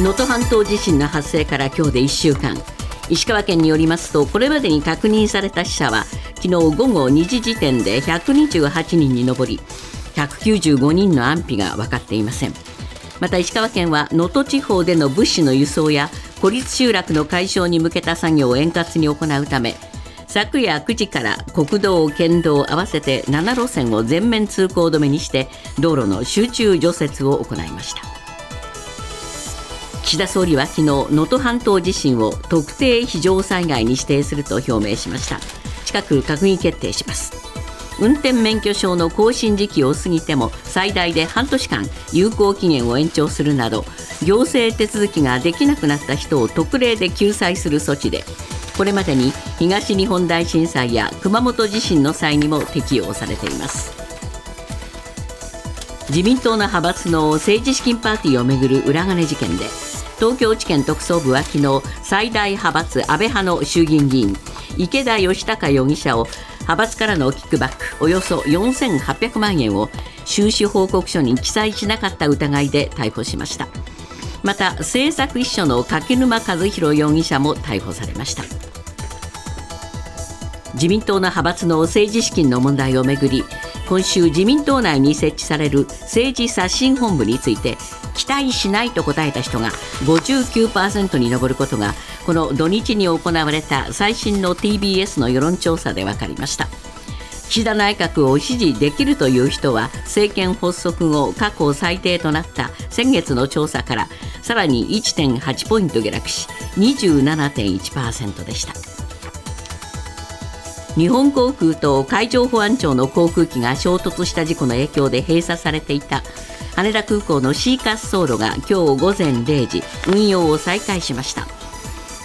能登半島地震の発生から今日で1週間。石川県によりますとこれまでに確認された死者は昨日午後2時時点で128人に上り195人の安否が分かっていません。また石川県は能登地方での物資の輸送や孤立集落の解消に向けた作業を円滑に行うため昨夜9時から国道、県道合わせて7路線を全面通行止めにして道路の集中除雪を行いました。岸田総理は昨日能登半島地震を特定非常災害に指定すると表明しました。近く閣議決定します。運転免許証の更新時期を過ぎても最大で半年間有効期限を延長するなど行政手続きができなくなった人を特例で救済する措置でこれまでに東日本大震災や熊本地震の際にも適用されています。自民党の派閥の政治資金パーティーをめぐる裏金事件で東京地検特捜部は昨日最大派閥安倍派の衆議院議員池田義孝容疑者を派閥からのキックバックおよそ4800万円を収支報告書に記載しなかった疑いで逮捕しました。また政策秘書の柿沼和弘容疑者も逮捕されました。自民党の派閥の政治資金の問題をめぐり今週自民党内に設置される政治刷新本部について期待しないと答えた人が59%に上ることがこの土日に行われた最新の TBS の世論調査で分かりました。岸田内閣を支持できるという人は政権発足後過去最低となった先月の調査からさらに1.8ポイント下落し27.1%でした。日本航空と海上保安庁の航空機が衝突した事故の影響で閉鎖されていた。羽田空港の C 滑走路が今日午前0時運用を再開しました。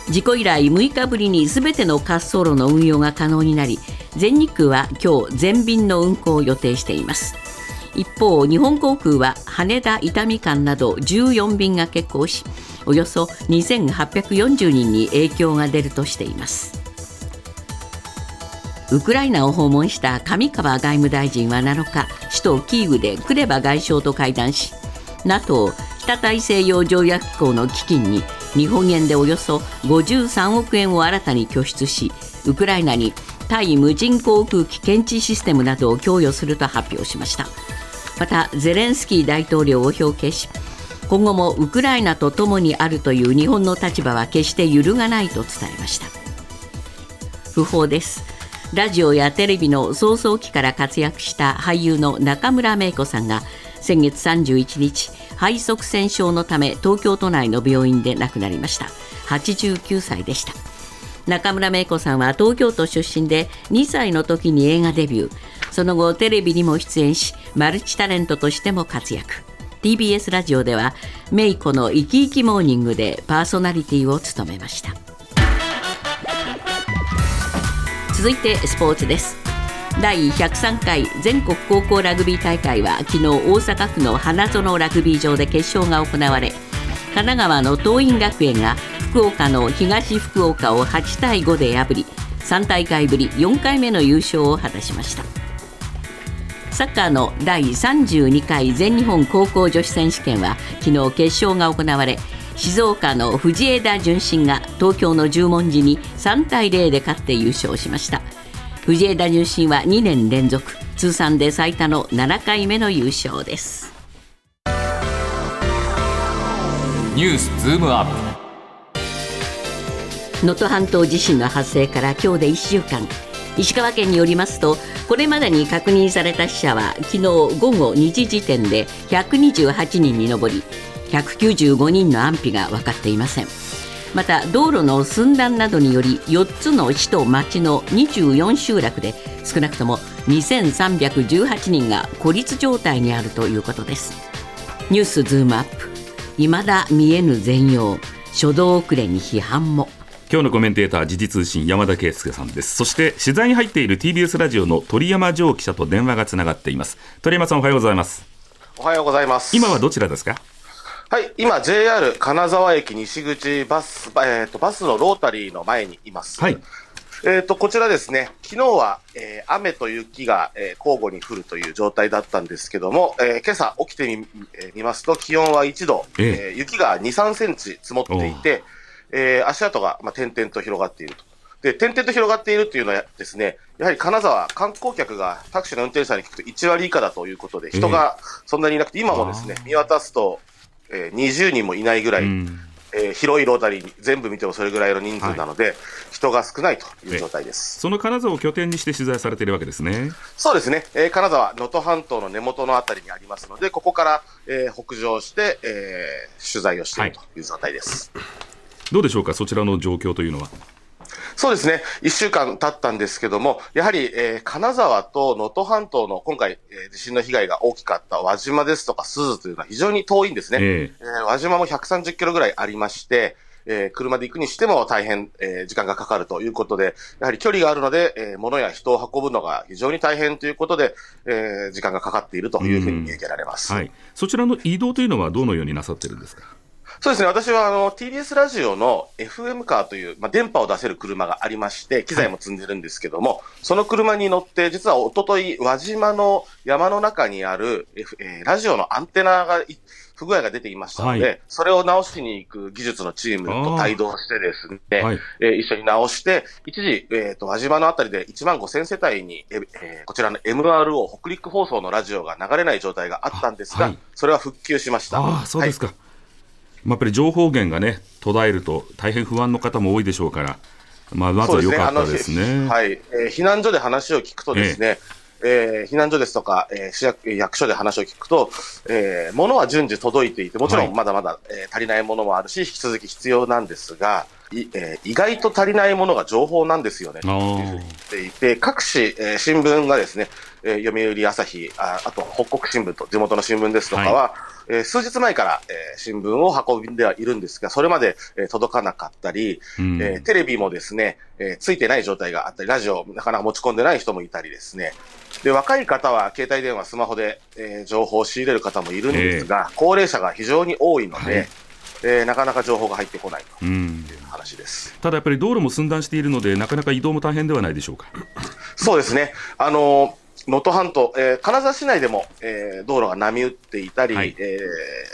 事故以来6日ぶりに全ての滑走路の運用が可能になり全日空は今日全便の運航を予定しています。一方日本航空は羽田伊丹間など14便が欠航しおよそ2840人に影響が出るとしています。ウクライナを訪問した上川外務大臣は7日首都キーウでクレバ外相と会談し NATO 北大西洋条約機構の基金に日本円でおよそ53億円を新たに拠出しウクライナに対無人航空機検知システムなどを供与すると発表しました。またゼレンスキー大統領を表敬し今後もウクライナと共にあるという日本の立場は決して揺るがないと伝えました。訃報です。ラジオやテレビの創創期から活躍した俳優の中村芽衣子さんが先月31日肺塞栓症のため東京都内の病院で亡くなりました。89歳でした。中村芽衣子さんは東京都出身で2歳の時に映画デビュー。その後テレビにも出演しマルチタレントとしても活躍。TBS ラジオでは芽衣子の生き生きモーニングでパーソナリティを務めました。続いてスポーツです。第103回全国高校ラグビー大会は昨日大阪府の花園ラグビー場で決勝が行われ神奈川の桐蔭学園が福岡の東福岡を8対5で破り3大会ぶり4回目の優勝を果たしました。サッカーの第32回全日本高校女子選手権は昨日決勝が行われ静岡の藤枝順心が東京の十文字に3対0で勝って優勝しました。藤枝順心は2年連続。通算で最多の7回目の優勝です。ニュースズームアップ。能登半島地震の発生から今日で1週間。石川県によりますとこれまでに確認された死者は昨日午後2時時点で128人に上り195人の安否が分かっていません。また道路の寸断などにより4つの市と町の24集落で少なくとも2318人が孤立状態にあるということです。ニュースズームアップ。未だ見えぬ全容。初動遅れに批判も。今日のコメンテーター時事通信山田圭介さんです。そして取材に入っている TBS ラジオの鳥山城記者と電話がつながっています。鳥山さんおはようございます。おはようございます。今はどちらですか？はい、今 JR 金沢駅西口バス、えーと、バスのロータリーの前にいます。はい。えーと、こちらですね、昨日は、えー、雨と雪が、えー、交互に降るという状態だったんですけども、えー、今朝起きてみ,、えー、見ますと、気温は1度、ええー、雪が2、3センチ積もっていて、えー、足跡が、まあ、点々と広がっていると。で、点々と広がっているというのはですね、やはり金沢、観光客がタクシーの運転手さんに聞くと1割以下だということで、人がそんなにいなくて、今もですね、見渡すと、えー、20人もいないぐらい、えー、広いロータリーに全部見てもそれぐらいの人数なので、はい、人が少ないという状態です。その金沢を拠点にして取材されているわけですね。そうですね、えー、金沢、能登半島の根元のあたりにありますので、ここから、えー、北上して、えー、取材をしているという状態です、はい、どうでしょうか、そちらの状況というのは。そうですね。一週間経ったんですけども、やはり、えー、金沢と能登半島の今回、えー、地震の被害が大きかった輪島ですとか鈴というのは非常に遠いんですね。えー、えー、輪島も130キロぐらいありまして、えー、車で行くにしても大変、えー、時間がかかるということで、やはり距離があるので、えー、物や人を運ぶのが非常に大変ということで、えー、時間がかかっているというふうに見受けられます。はい。そちらの移動というのはどのようになさってるんですか？そうですね、私はあの TBS ラジオの FM カーという、まあ、電波を出せる車がありまして、機材も積んでるんですけども、はい、その車に乗って、実はおととい、輪島の山の中にある、F えー、ラジオのアンテナが不具合が出ていましたので、はい、それを直しに行く技術のチームと帯同してですね、はい、えー、一緒に直して、一時、えっ、ー、と、輪島のあたりで1万5千世帯に、えー、こちらの MRO 北陸放送のラジオが流れない状態があったんですが、それは復旧しました。ああ、そうですか。まあ、やっぱり情報源がね途絶えると大変不安の方も多いでしょうから、まあ、まずは良かったですね。すねはい、えー、避難所で話を聞くとですね、ええ。ー、避難所ですとか、えー、市役役所で話を聞くと、えー、物は順次届いていて、もちろんまだまだ、はい、えー、足りないものもあるし、引き続き必要なんですが、いえー、意外と足りないものが情報なんですよね。というふうに言っていて、各紙、えー、新聞がですね、えー、読売朝日あ、あと北国新聞と地元の新聞ですとかは、はい。えー、数日前から、えー、新聞を運んではいるんですが、それまで、えー、届かなかったり、うん、えー、テレビもですね、えー、ついてない状態があったり、ラジオなかなか持ち込んでない人もいたりですね、で、若い方は携帯電話、スマホで、えー、情報を仕入れる方もいるんですが、えー、高齢者が非常に多いので、はい、えー、なかなか情報が入ってこないと。いう話です、ただやっぱり道路も寸断しているので、なかなか移動も大変ではないでしょうか。そうですね。あのー能登半島、えー、金沢市内でも、えー、道路が波打っていたり、はい、え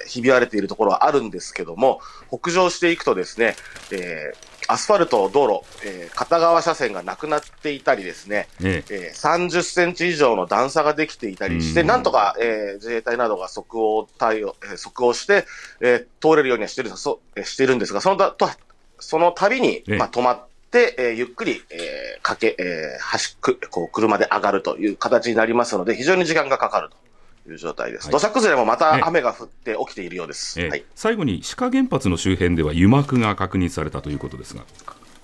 ー、ひび割れているところはあるんですけども、北上していくとですね、えー、アスファルト、道路、えー、片側車線がなくなっていたりですね、ねえー、30センチ以上の段差ができていたりして、なんとか、えー、自衛隊などが即応対応、えー、即応して、えー、通れるようにはしてるしているんですが、そのたとその度に、まあ、止まって、で、えー、ゆっくり、えー、かけ、えー、走く、こう、車で上がるという形になりますので、非常に時間がかかるという状態です。はい、土砂崩れもまた雨が降って起きているようです。えはい、最後に、志賀原発の周辺では油膜が確認されたということですが。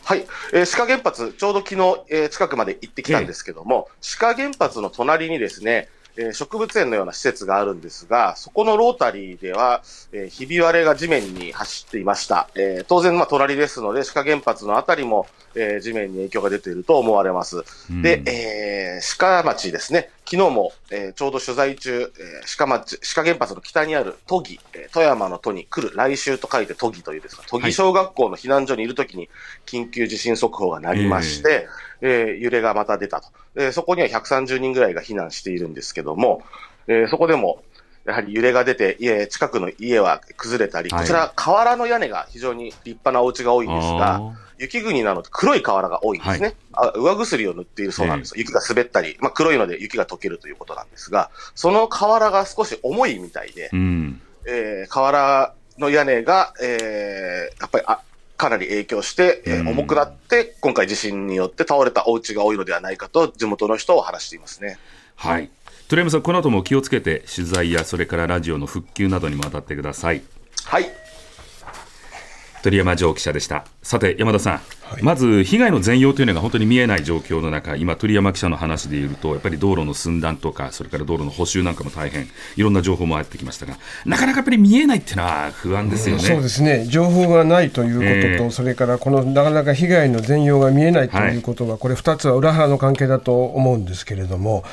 はい、えー、志賀原発、ちょうど昨日、えー、近くまで行ってきたんですけども、えー、志賀原発の隣にですね、えー、植物園のような施設があるんですが、そこのロータリーでは、えー、ひび割れが地面に走っていました。えー、当然、まあ、隣ですので、鹿原発のあたりも、えー、地面に影響が出ていると思われます。うん、で、えー、鹿町ですね。昨日も、えー、ちょうど取材中、えー、鹿町、鹿原発の北にある都議、えー、富山の都に来る来週と書いて都議というですか、都議小学校の避難所にいるときに緊急地震速報が鳴りまして、えー、揺れがまた出たと。えー、そこには130人ぐらいが避難しているんですけども、えー、そこでも、やはり揺れが出て、家、近くの家は崩れたり、こちら、瓦の屋根が非常に立派なお家が多いんですが、雪国なので黒い瓦が多いんですね。はい、あ上薬を塗っているそうなんです。雪が滑ったり、まあ、黒いので雪が溶けるということなんですが、その瓦が少し重いみたいで、うん、えー、瓦の屋根が、えー、やっぱりあかなり影響して、えー、重くなって、今回地震によって倒れたお家が多いのではないかと、地元の人を話していますね。はい。鳥山さん、この後も気をつけて、取材やそれからラジオの復旧などにも当たってください。はい。鳥山城記者でした。さて、山田さん、はい、まず被害の全容というのが本当に見えない状況の中、今、鳥山記者の話でいうと、やっぱり道路の寸断とか、それから道路の補修なんかも大変、いろんな情報も入ってきましたが、なかなかやっぱり見えないっていうのは不安ですよね、うん、そうですね、情報がないということと、えー、それからこのなかなか被害の全容が見えないということは、はい、これ、2つは裏腹の関係だと思うんですけれども。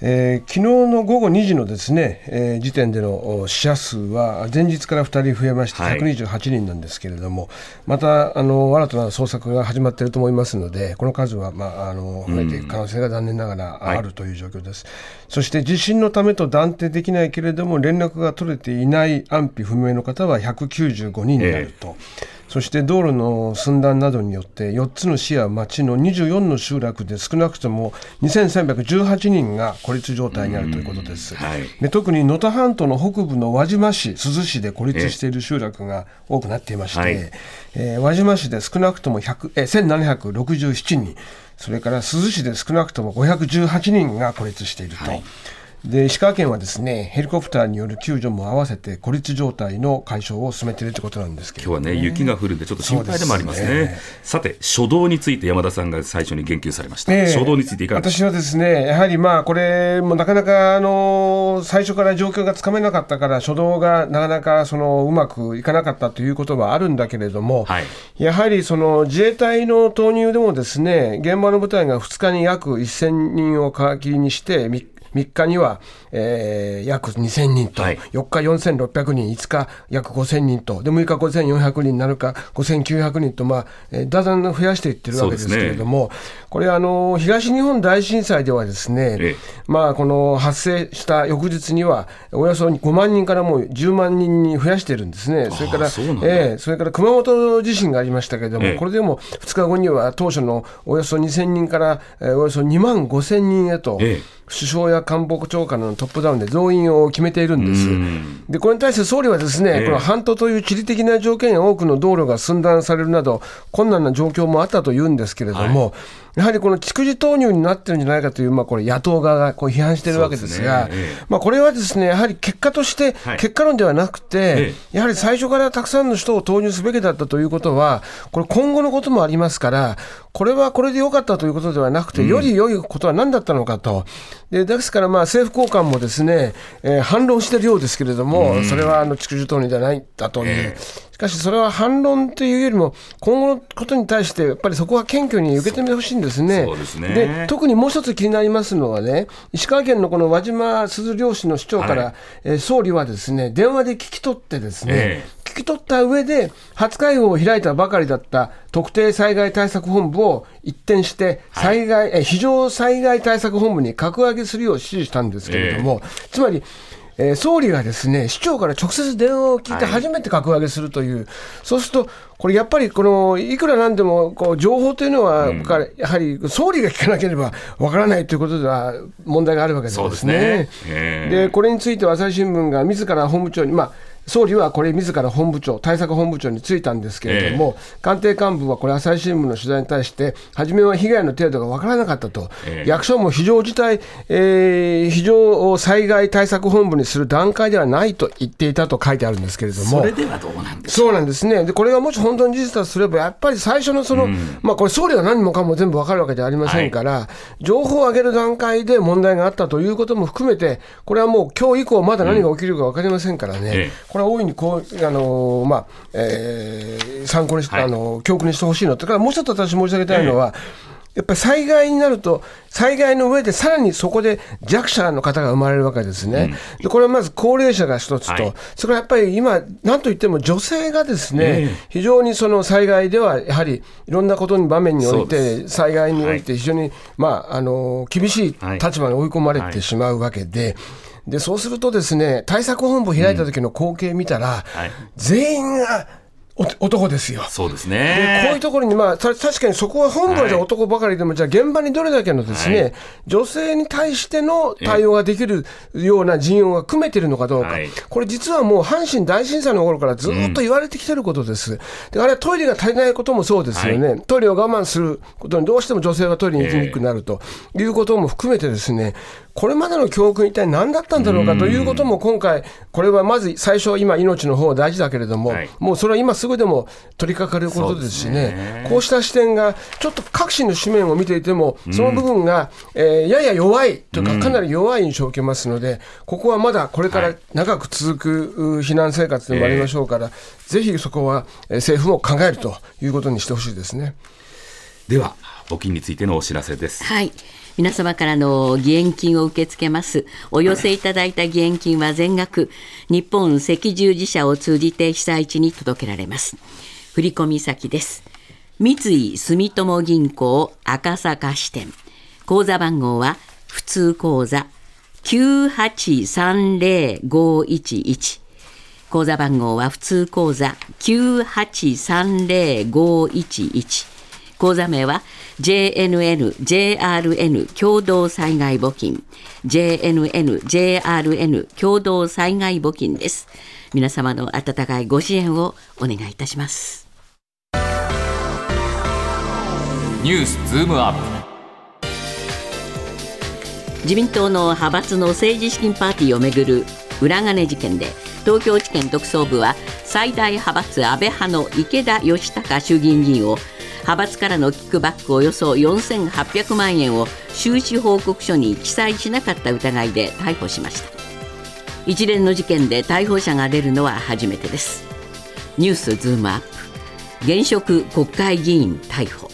えー、昨日の午後2時のですね、えー、時点での死者数は前日から2人増えまして128人なんですけれども、はい、またあの新たな捜索が始まっていると思いますのでこの数は、まあ、あの増えていく可能性が残念ながらあるという状況です、はい、そして地震のためと断定できないけれども連絡が取れていない安否不明の方は195人になると。えーそして道路の寸断などによって4つの市や町の24の集落で少なくとも2318人が孤立状態にあるということです。はい、で特に能登半島の北部の輪島市、珠洲市で孤立している集落が多くなっていまして、はい、えー、輪島市で少なくとも100え1767人、それから珠洲市で少なくとも518人が孤立していると。はいで石川県はですねヘリコプターによる救助も合わせて孤立状態の解消を進めているということなんですけど、ね、今日はね雪が降るんでちょっと心配でもありますね、ね、さて初動について山田さんが最初に言及されました、えー、初動についていかが私はですねやはりまあこれもなかなかあの最初から状況がつかめなかったから初動がなかなかそのうまくいかなかったということはあるんだけれども、はい、やはりその自衛隊の投入でもですね現場の部隊が2日に約1000人を皮切りにして3日3日にはえー、約2000人と、はい、4日4600人、5日約5000人と、で6日5400人、7日5900人と、まあえー、だんだん増やしていってるわけですけれども、ね、これあの、東日本大震災ではですね、ええ、まあ、この発生した翌日には、およそ5万人からもう10万人に増やしてるんですね、それから、そえー、それから熊本地震がありましたけれども、え、これでも2日後には当初のおよそ2000人から、えー、およそ2万5000人へと。首相や官房長官のトップダウンで増員を決めているんです。で、これに対して総理はですね、えー、この半島という地理的な条件や多くの道路が寸断されるなど、困難な状況もあったというんですけれども、はいやはりこの蓄次投入になってるんじゃないかという、まあ、これ、野党側がこう批判しているわけですが、まあ、これはですねやはり結果として、結果論ではなくて、はいやはり最初からたくさんの人を投入すべきだったということは、これ、今後のこともありますから、これはこれでよかったということではなくて、より良いことは何だったのかと、でですから、政府高官もですね、えー、反論しているようですけれども、それはあの蓄次投入ではないんだという。えしかしそれは反論というよりも、今後のことに対して、やっぱりそこは謙虚に受け止めてほしいんですね。で、ね、特にもう一つ気になりますのはね、石川県のこの輪島鈴漁師の市長から、はい、えー、総理はですね、電話で聞き取ってですね、えー、聞き取った上で、初会合を開いたばかりだった特定災害対策本部を一転して、災害、はい、え非常災害対策本部に格上げするよう指示したんですけれども、えー、つまり、えー、総理がですね市長から直接電話を聞いて初めて格上げするという、はい、そうすると、これやっぱりこのいくらなんでもこう情報というのは、うん、やはり総理が聞かなければわからないということでは問題があるわけですね。で、ね、これについて朝日新聞が自ら本部長に、まあ総理はこれ、自ら本部長、対策本部長に就いたんですけれども、えー、官邸幹部はこれ、朝日新聞の取材に対して、初めは被害の程度が分からなかったと、えー、役所も非常事態、えー、非常災害対策本部にする段階ではないと言っていたと書いてあるんですけれども、それではどうなんですそうなんですね、でこれがもし本当に事実だとすれば、やっぱり最初のその、うん、まあ、これ、総理が何もかも全部分かるわけではありませんから、はい、情報を上げる段階で問題があったということも含めて、これはもう今日以降、まだ何が起きるか分かりませんからね、うん、これは大いにこうあのまあえー、参考にし、はい、あの教訓にしてほしいのとからもう一つ私申し上げたいのは、やっぱり災害になると、災害の上でさらにそこで弱者の方が生まれるわけですね。うん、でこれはまず高齢者が一つと、はい、それからやっぱり今、なんといっても女性がですね、非常にその災害ではやはりいろんなことに場面において、災害において非常に、はい、まあ、あの厳しい立場に追い込まれてしまうわけで。はいでそうするとですね対策本部開いた時の光景見たら、うんはい、全員が男ですよ。そうですね。こういうところに、まあ、確かにそこは本部はじゃ男ばかりでも、はい、じゃあ現場にどれだけのですね、はい、女性に対しての対応ができるような人員が組めてるのかどうか、はい、これ実はもう阪神大震災の頃からずっと言われてきてることです。うん、であれはトイレが足りないこともそうですよね、トイレを我慢することにどうしても女性はトイレに行きにくくなるということも含めてですね、これまでの教訓、一体何だったんだろうかということも今回、これはまず最初、今、命の方大事だけれども、はい、もうそれは今すぐでも取り掛かることですしね、ね。こうした視点が、ちょっと各紙の紙面を見ていても、その部分が、えー、やや弱いというか、かなり弱い印象を受けますので、ここはまだこれから長く続く避難生活でもありましょうから、ぜひそこは政府も考えるということにしてほしいですね。では募金についてのお知らせです。はい皆様からの義援金を受け付けます。お寄せいただいた義援金は全額、日本赤十字社を通じて被災地に届けられます。振込先です。三井住友銀行赤坂支店。口座番号は普通口座9830-511口座番号は普通口座9830-511口座名は JNN、JRN 共同災害募金。JNN、JRN 共同災害募金です。皆様の温かいご支援をお願いいたします。ニュースズームアップ。自民党の派閥の政治資金パーティーをめぐる裏金事件で東京地検特捜部は最大派閥安倍派の池田義孝衆議院議員を派閥からのキックバックおよそ4800万円を収支報告書に記載しなかった疑いで逮捕しました。一連の事件で逮捕者が出るのは初めてです。ニュースズームアップ。現職国会議員逮捕。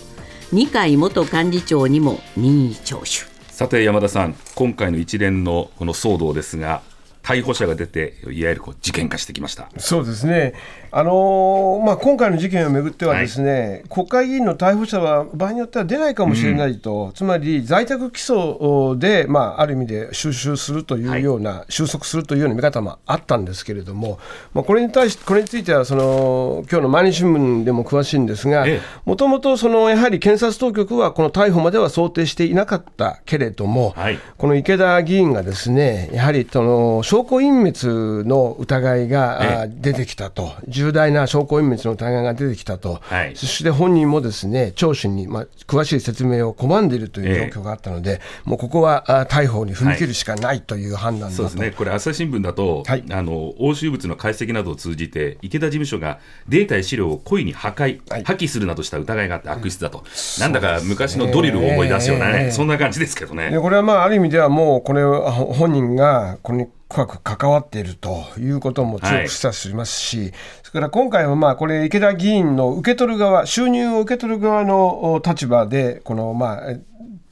二階元幹事長にも任意聴取。さて山田さん、今回の一連のこの騒動ですが、逮捕者が出て、いわゆるこう事件化してきました。そうですね、あのー、まあ、今回の事件をめぐっては、ですね、はい、国会議員の逮捕者は場合によっては出ないかもしれないと、うん、つまり在宅起訴で、まあ、ある意味で収集するというような、はい、収束するというような見方もあったんですけれども、まあ、これに対しこれについてはその、今日の毎日新聞でも詳しいんですが、もともとやはり検察当局はこの逮捕までは想定していなかったけれども、はい、この池田議員がですね、やはりその証拠隠滅の疑いが出てきたと、重大な証拠隠滅の疑いが出てきたと、はい、そして本人もですね聴取に、まあ、詳しい説明を拒んでいるという状況があったので、もうここは逮捕に踏み切るしかないという判断はい、そうですね、これ、朝日新聞だと、はい、あの押収物の解析などを通じて、池田事務所がデータや資料を故意に破壊、破棄するなどした疑いがあって悪質だと、なんだか昔のドリルを思い出すようなね、そんな感じですけどね。これはまあある意味ではもうこれ本人がこれに深く関わっているということも強く示唆しますし、はい、それから今回はまあこれ、池田議員の受け取る側、収入を受け取る側の立場で、このまあ、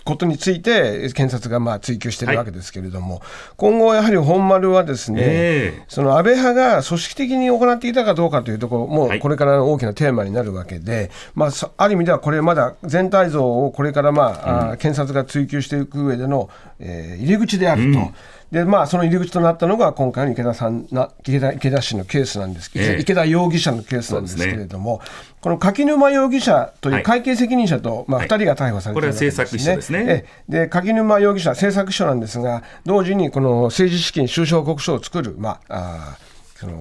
ことについて検察がまあ追及してい。るわけですけれども、はい、今後、やはり本丸はですね、えー、その安倍派が組織的に行っていたかどうかというところも、これからの大きなテーマになるわけで、まあ、ある意味ではこれ、まだ全体像をこれからまあ、うん、検察が追及していく上での、えー、入り口であると。うんで、まあ、その入り口となったのが、今回の池田さんな池田、池田氏のケースなんですけど、え池田容疑者のケースなんですけれども、ね、この柿沼容疑者という会計責任者と、はい、まあ、2人が逮捕されてるわけですね。これは政策秘書ですね。で、柿沼容疑者、政策秘書なんですが、同時にこの政治資金収支報告書を作る、まあ、あその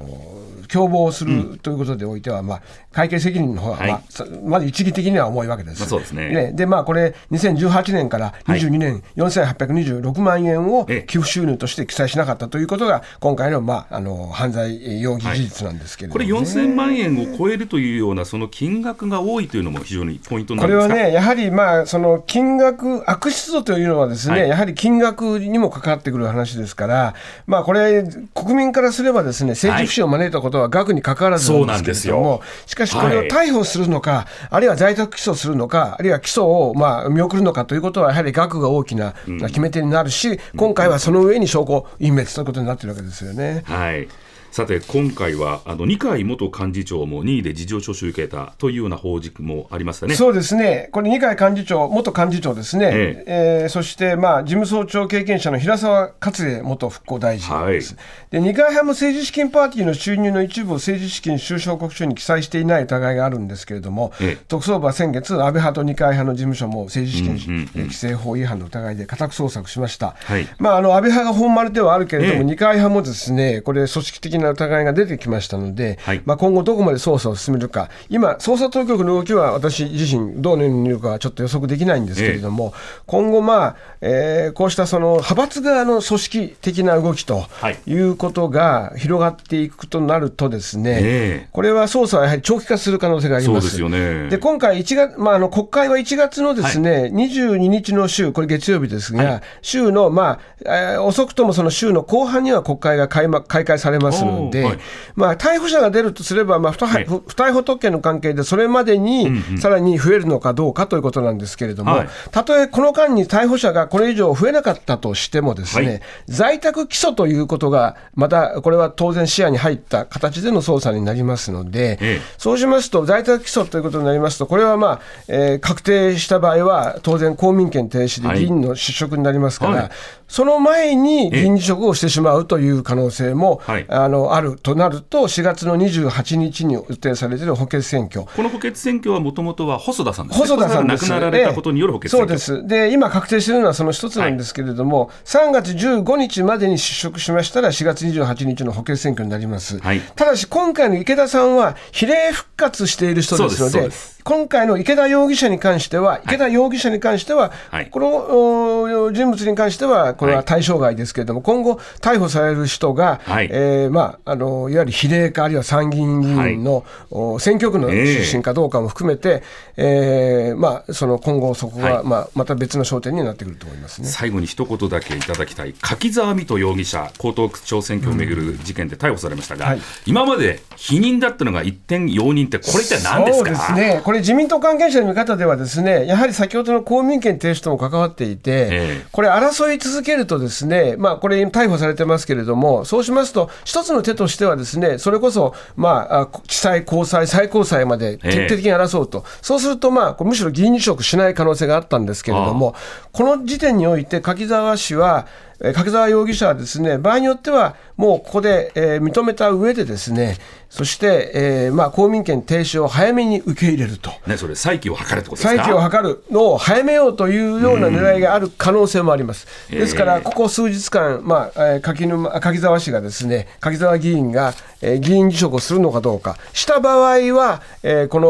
共謀するということでおいては、うん、まあ、会計責任の方は、まあ、はい、まだ一義的には重いわけです。まあ、そうですね。で、まあ、これ、2018年から22年、はい、4826万円を寄付収入として記載しなかったということが、今回の,、まあ、あの犯罪容疑事実なんですけれども、ね。はい、これ、4000万円を超えるというような、その金額が多いというのも非常にポイントこれはね、やはり、まあ、その金額、悪質度というのはですね、やはり金額にも関わってくる話ですから、まあ、これ、国民からすればですね、政治不信を招いたことは額に関わらずなんですけれども、しかしこれを逮捕するのか、はい、あるいは在宅起訴するのか、あるいは起訴をまあ見送るのかということは、やはり額が大きな決め手になるし、今回はその上に証拠隠滅ということになっているわけですよね。はいさて、今回はあの二階元幹事長も任意で事情聴取受けたというような報じもありましたね。そうですね、これ、二階幹事長、元幹事長ですね、ええ。えー、そして、まあ、事務総長経験者の平沢勝栄元復興大臣です、はい、で二階派も政治資金パーティーの収入の一部を政治資金収支報告書に記載していない疑いがあるんですけれども、ええ、特捜部は先月、安倍派と二階派の事務所も政治資金規正法違反の疑いで家宅捜索しました。はい、まあ、あの安倍派が本丸ではあるけれども、二、え、階派もですねこれ、組織的な疑いが出てきましたので、はい、まあ、今後どこまで捜査を進めるか、今、捜査当局の動きは私自身、どうにいるかはちょっと予測できないんですけれども、えー、今後、まあえー、こうしたその派閥側の組織的な動きとい。うことが広がっていくとなると、ですね、えー、これは捜査はやはり長期化する可能性があります。ですよね、で今回1月、まあ、あの国会は1月のですね、はい、22日の週、これ月曜日ですが、はい、週の、まあえー、遅くともその週の後半には国会が開幕開会されますのので、はい、まあ、逮捕者が出るとすれば、まあ不逮捕、はい、不逮捕特権の関係で、それまでにさらに増えるのかどうかということなんですけれども、たとえこの間に逮捕者がこれ以上増えなかったとしても、ですね、在宅起訴ということが、またこれは当然視野に入った形での捜査になりますので、ええ、そうしますと、在宅起訴ということになりますと、これはまあ、えー、確定した場合は、当然、公民権停止で議員の失職になりますから、はい、その前に議員辞職をしてしまうという可能性も、あのあるとなると、4月の28日に予定されている補欠選挙。この補欠選挙はもともとは細田さんです、ね、細田さん亡くなられたことによる補欠選挙、そうです。で、今確定しているのはその一つなんですけれども、はい、3月15日までに失職しましたら、4月28日の補欠選挙になります。はい、ただし、今回の池田さんは、比例復活している人ですので、今回の池田容疑者に関しては、池田容疑者に関しては、はい、この人物に関しては、これは対象外ですけれども、はい、今後、逮捕される人が、はい。えーまあ、あのいわゆる比例か、あるいは参議院議員の、はい、選挙区の出身かどうかも含めて、えー、えー、まあ、その今後、そこが、まあ、また別の焦点になってくると思いますね。最後に一言だけいただきたい、柿沢水戸容疑者、江東区長選挙をめぐる事件で逮捕されましたが、うん、今まで否認だったのが一点容認って、これって何ですか？そうですねこれ、自民党関係者の見方では、ですねやはり先ほどの公民権停止とも関わっていて、えー、これ、争い続けると、ですね、まあ、これ、逮捕されてますけれども、そうしますと、一つの手としては、ですねそれこそ、まあ、地裁、高裁、最高裁まで徹底的に争うと、えー、そうすると、まあ、むしろ議員辞職しない可能性があったんですけれども、この時点において、柿沢氏は、柿沢容疑者はですね場合によっては、もうここで、えー、認めた上で、ですねそして、えーまあ、公民権停止を早めに受け入れると、ね、それ、再起を図るってことですか？再起を図るのを早めようというような狙いがある可能性もあります。ですから、ここ数日間、まあ、柿沼柿沢氏がですね、柿沢議員が、えー、議員辞職をするのかどうか、した場合は、えー、この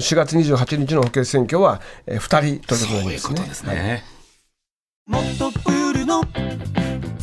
4月28日の補欠選挙は、えー、2人ということになりますね。そういうことですね。もっとプールの